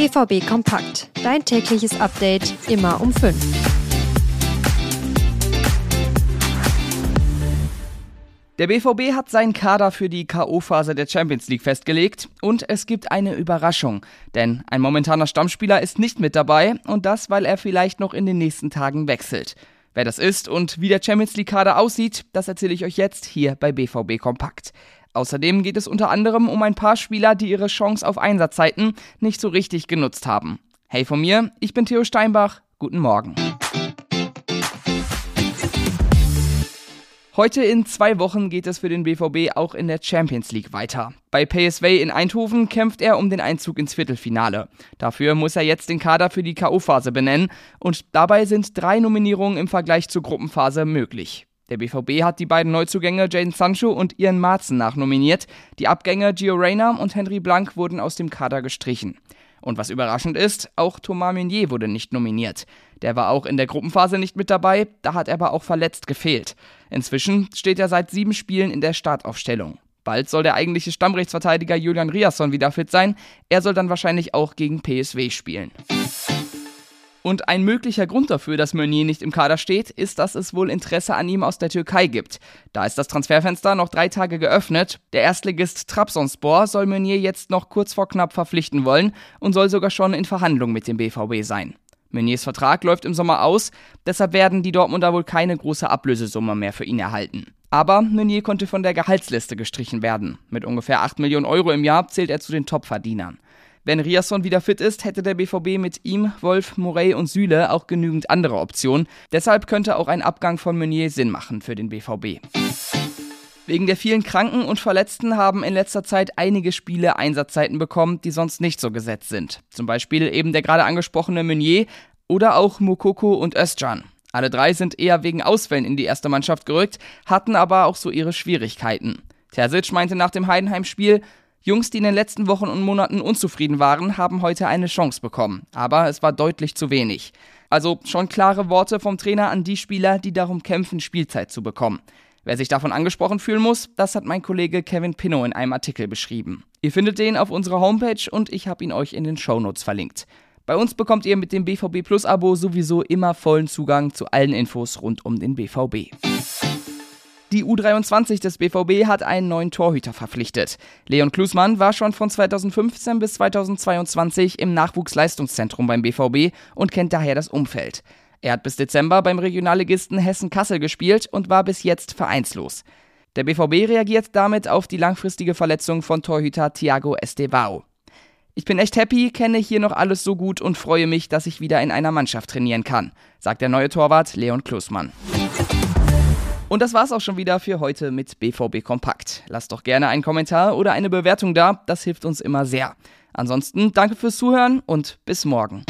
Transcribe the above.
BVB Kompakt. Dein tägliches Update immer um 5. Der BVB hat seinen Kader für die KO-Phase der Champions League festgelegt und es gibt eine Überraschung, denn ein momentaner Stammspieler ist nicht mit dabei und das, weil er vielleicht noch in den nächsten Tagen wechselt. Wer das ist und wie der Champions League Kader aussieht, das erzähle ich euch jetzt hier bei BVB Kompakt. Außerdem geht es unter anderem um ein paar Spieler, die ihre Chance auf Einsatzzeiten nicht so richtig genutzt haben. Hey von mir, ich bin Theo Steinbach, guten Morgen. Heute in zwei Wochen geht es für den BVB auch in der Champions League weiter. Bei PSV in Eindhoven kämpft er um den Einzug ins Viertelfinale. Dafür muss er jetzt den Kader für die K.O.-Phase benennen und dabei sind drei Nominierungen im Vergleich zur Gruppenphase möglich. Der BVB hat die beiden Neuzugänge Jaden Sancho und Ian Marzen nachnominiert. Die Abgänge Gio Reyna und Henry Blank wurden aus dem Kader gestrichen. Und was überraschend ist, auch Thomas Meunier wurde nicht nominiert. Der war auch in der Gruppenphase nicht mit dabei, da hat er aber auch verletzt gefehlt. Inzwischen steht er seit sieben Spielen in der Startaufstellung. Bald soll der eigentliche Stammrechtsverteidiger Julian Riasson wieder fit sein. Er soll dann wahrscheinlich auch gegen PSW spielen. Und ein möglicher Grund dafür, dass Meunier nicht im Kader steht, ist, dass es wohl Interesse an ihm aus der Türkei gibt. Da ist das Transferfenster noch drei Tage geöffnet. Der Erstligist Trabzonspor soll Meunier jetzt noch kurz vor knapp verpflichten wollen und soll sogar schon in Verhandlung mit dem BVB sein. Meuniers Vertrag läuft im Sommer aus, deshalb werden die Dortmunder wohl keine große Ablösesumme mehr für ihn erhalten. Aber Meunier konnte von der Gehaltsliste gestrichen werden. Mit ungefähr 8 Millionen Euro im Jahr zählt er zu den Topverdienern. Wenn Riasson wieder fit ist, hätte der BVB mit ihm, Wolf, Morey und Süle auch genügend andere Optionen. Deshalb könnte auch ein Abgang von Meunier Sinn machen für den BVB. Wegen der vielen Kranken und Verletzten haben in letzter Zeit einige Spiele Einsatzzeiten bekommen, die sonst nicht so gesetzt sind. Zum Beispiel eben der gerade angesprochene Meunier oder auch Mukoko und Özcan. Alle drei sind eher wegen Ausfällen in die erste Mannschaft gerückt, hatten aber auch so ihre Schwierigkeiten. Terzic meinte nach dem Heidenheim-Spiel, Jungs, die in den letzten Wochen und Monaten unzufrieden waren, haben heute eine Chance bekommen. Aber es war deutlich zu wenig. Also schon klare Worte vom Trainer an die Spieler, die darum kämpfen, Spielzeit zu bekommen. Wer sich davon angesprochen fühlen muss, das hat mein Kollege Kevin Pinnow in einem Artikel beschrieben. Ihr findet den auf unserer Homepage und ich habe ihn euch in den Shownotes verlinkt. Bei uns bekommt ihr mit dem BVB Plus Abo sowieso immer vollen Zugang zu allen Infos rund um den BVB. Die U23 des BVB hat einen neuen Torhüter verpflichtet. Leon Klusmann war schon von 2015 bis 2022 im Nachwuchsleistungszentrum beim BVB und kennt daher das Umfeld. Er hat bis Dezember beim Regionalligisten Hessen-Kassel gespielt und war bis jetzt vereinslos. Der BVB reagiert damit auf die langfristige Verletzung von Torhüter Thiago Estevao. Ich bin echt happy, kenne hier noch alles so gut und freue mich, dass ich wieder in einer Mannschaft trainieren kann, sagt der neue Torwart Leon Klusmann. Und das war's auch schon wieder für heute mit BVB Kompakt. Lasst doch gerne einen Kommentar oder eine Bewertung da, das hilft uns immer sehr. Ansonsten danke fürs Zuhören und bis morgen.